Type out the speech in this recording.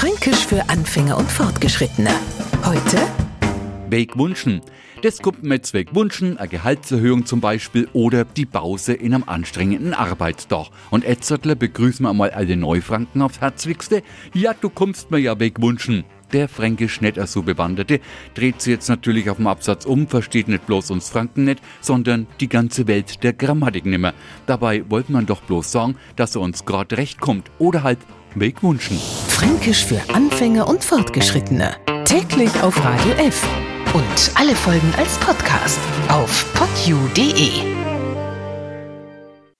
Fränkisch für Anfänger und Fortgeschrittene. Heute Weg wünschen. Das kommt jetzt weg wünschen, eine Gehaltserhöhung zum Beispiel oder die Pause in einem anstrengenden Arbeitstag. Und Etzertler begrüßen wir mal alle Neufranken aufs Herzlichste. Ja, du kommst mir ja weg wünschen. Der fränkisch nicht so Bewanderte dreht sich jetzt natürlich auf dem Absatz um, versteht nicht bloß uns Franken nicht, sondern die ganze Welt der Grammatik nimmer. Dabei wollte man doch bloß sagen, dass er uns grad recht kommt oder halt Weg wünschen. Fränkisch für Anfänger und Fortgeschrittene. Täglich auf Radio F. Und alle Folgen als Podcast auf podu.de.